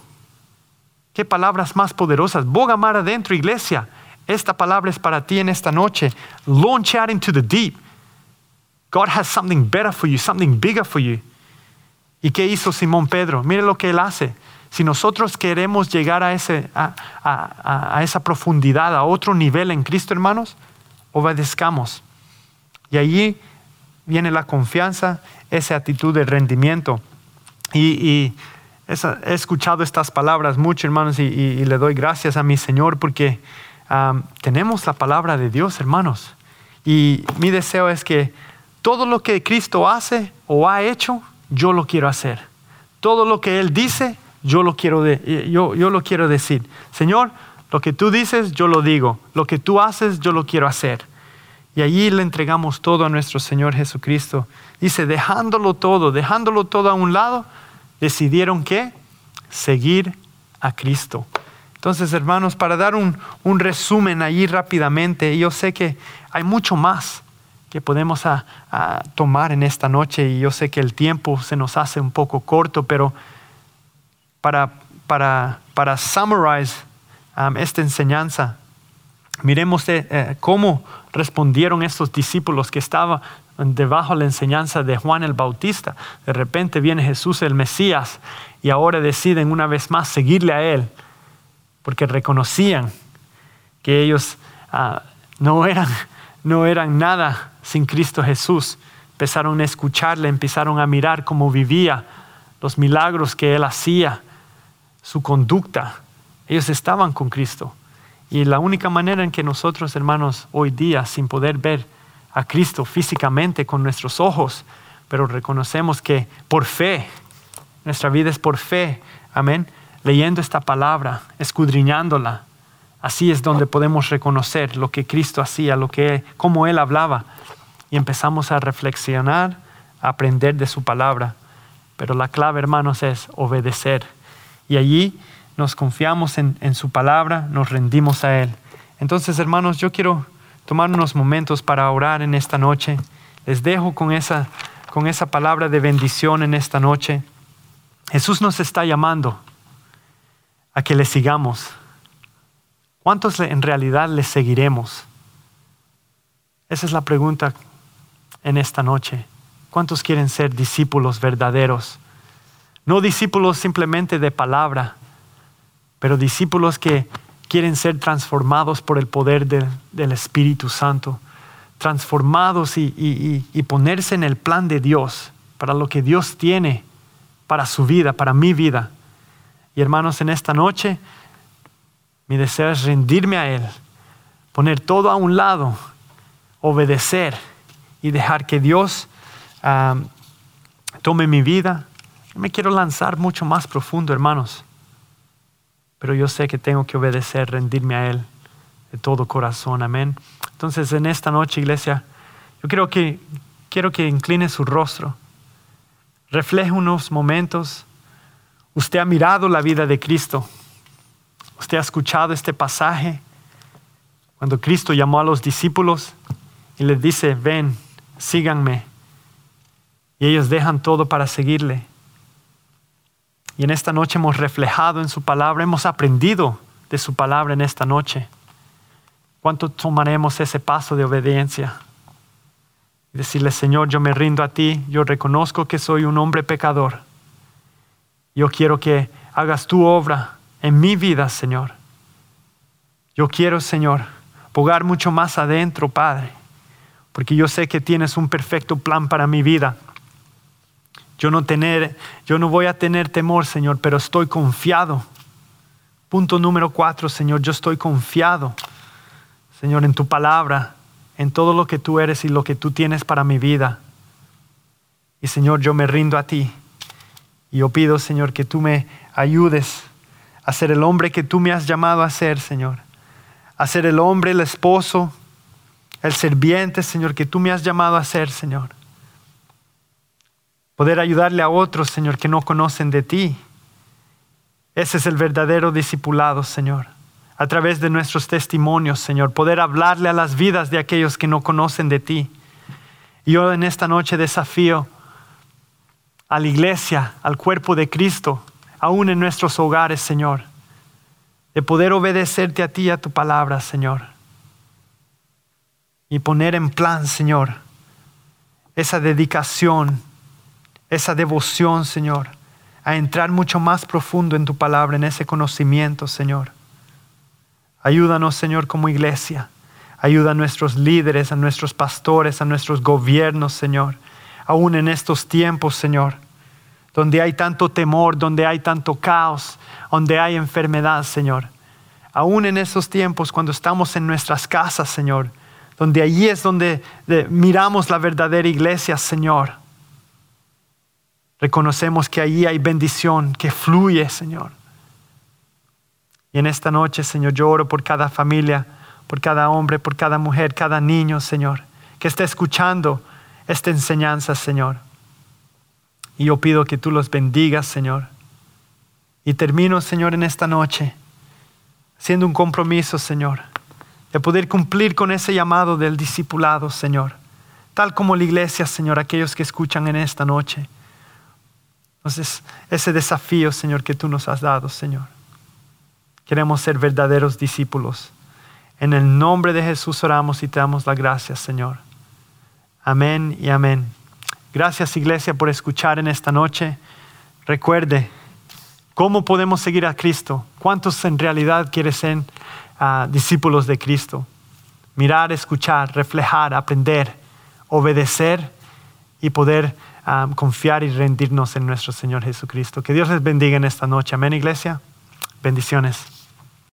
Qué palabras más poderosas. Boga mar adentro, iglesia. Esta palabra es para ti en esta noche. Launch out into the deep. God has something better for you, something bigger for you. ¿Y qué hizo Simón Pedro? Mire lo que él hace. Si nosotros queremos llegar a, ese, a, esa profundidad, a otro nivel en Cristo, hermanos, obedezcamos. Y allí viene la confianza, esa actitud de rendimiento. Y, he escuchado estas palabras mucho, hermanos, y le doy gracias a mi Señor porque tenemos la palabra de Dios, hermanos. Y mi deseo es que todo lo que Cristo hace o ha hecho, yo lo quiero hacer. Todo lo que Él dice, yo lo quiero, yo, yo lo quiero decir. Señor, lo que tú dices, yo lo digo. Lo que tú haces, yo lo quiero hacer. Y allí le entregamos todo a nuestro Señor Jesucristo. Dice, dejándolo todo, dejándolo todo a un lado, decidieron que seguir a Cristo. Entonces, hermanos, para dar un, resumen allí rápidamente, yo sé que hay mucho más que podemos a, tomar en esta noche y yo sé que el tiempo se nos hace un poco corto, pero para, para, para summarize um, esta enseñanza, miremos eh, eh, cómo respondieron estos discípulos que estaban debajo de la enseñanza de Juan el Bautista. De repente viene Jesús el Mesías y ahora deciden una vez más seguirle a Él porque reconocían que ellos ah, no eran no eran nada sin Cristo Jesús. Empezaron a escucharle, empezaron a mirar cómo vivía, los milagros que él hacía, su conducta. Ellos estaban con Cristo. Y la única manera en que nosotros, hermanos, hoy día, sin poder ver a Cristo físicamente con nuestros ojos, pero reconocemos que por fe, nuestra vida es por fe, amén, leyendo esta palabra, escudriñándola, así es donde podemos reconocer lo que Cristo hacía, lo que, cómo Él hablaba, y empezamos a reflexionar, a aprender de su palabra. Pero la clave, hermanos, es obedecer. Y allí nos confiamos en, su palabra, nos rendimos a Él. Entonces, hermanos, yo quiero tomar unos momentos para orar en esta noche. Les dejo con esa, con esa palabra de bendición en esta noche. Jesús nos está llamando a que le sigamos. ¿Cuántos en realidad le seguiremos? Esa es la pregunta en esta noche. ¿Cuántos quieren ser discípulos verdaderos? No discípulos simplemente de palabra, pero discípulos que quieren ser transformados por el poder del Espíritu Santo, transformados y, y ponerse en el plan de Dios, para lo que Dios tiene para su vida, para mi vida. Y hermanos, en esta noche mi deseo es rendirme a Él, poner todo a un lado, obedecer y dejar que Dios tome mi vida. me quiero lanzar mucho más profundo, hermanos pero yo sé que tengo que obedecer, rendirme a Él de todo corazón. Amén. Entonces, en esta noche, iglesia, yo quiero que, quiero que incline su rostro, refleje unos momentos. Usted ha mirado la vida de Cristo. Usted ha escuchado este pasaje cuando Cristo llamó a los discípulos y les dice, ven, síganme. Y ellos dejan todo para seguirle. Y en esta noche hemos reflejado en su palabra, hemos aprendido de su palabra en esta noche. ¿Cuánto tomaremos ese paso de obediencia? Y decirle, Señor, yo me rindo a ti, yo reconozco que soy un hombre pecador. Yo quiero que hagas tu obra en mi vida, Señor. Yo quiero, Señor, jugar mucho más adentro, Padre, porque yo sé que tienes un perfecto plan para mi vida. Yo no, tener, yo no voy a tener temor, Señor, pero estoy confiado. Punto número cuatro, Señor, yo estoy confiado, Señor, en tu palabra, en todo lo que tú eres y lo que tú tienes para mi vida. Y Señor, yo me rindo a ti. Y yo pido, Señor, que tú me ayudes a ser el hombre que tú me has llamado a ser, Señor. A ser el hombre, el esposo, el serviente, Señor, que tú me has llamado a ser, Señor. Poder ayudarle a otros, Señor, que no conocen de ti. Ese es el verdadero discipulado, Señor. A través de nuestros testimonios, Señor. Poder hablarle a las vidas de aquellos que no conocen de ti. Yo en esta noche desafío a la iglesia, al cuerpo de Cristo, aún en nuestros hogares, Señor, de poder obedecerte a ti y a tu palabra, Señor. Y poner en plan, Señor, esa dedicación esa devoción, Señor, a entrar mucho más profundo en tu palabra, en ese conocimiento, Señor. Ayúdanos, Señor, como iglesia. Ayuda a nuestros líderes, a nuestros pastores, a nuestros gobiernos, Señor. Aún en estos tiempos, Señor, donde hay tanto temor, donde hay tanto caos, donde hay enfermedad, Señor. Aún en esos tiempos, cuando estamos en nuestras casas, Señor, donde allí es donde miramos la verdadera iglesia, Señor Reconocemos que allí hay bendición que fluye, Señor. Y en esta noche, Señor, yo oro por cada familia, por cada hombre, por cada mujer, cada niño, Señor, que esté escuchando esta enseñanza, Señor. Y yo pido que tú los bendigas, Señor. Y termino, Señor, en esta noche, haciendo un compromiso, Señor, de poder cumplir con ese llamado del discipulado, Señor. Tal como la iglesia, Señor, aquellos que escuchan en esta noche entonces, ese desafío, Señor, que tú nos has dado, Señor. Queremos ser verdaderos discípulos. En el nombre de Jesús oramos y te damos la gracia, Señor. Amén y amén. Gracias, iglesia, por escuchar en esta noche. Recuerde, ¿cómo podemos seguir a Cristo? ¿Cuántos en realidad quieren ser ah, discípulos de Cristo? mirar, escuchar, reflejar, aprender, obedecer y poder um, confiar y rendirnos en nuestro Señor Jesucristo. Que Dios les bendiga en esta noche. Amén, iglesia. Bendiciones.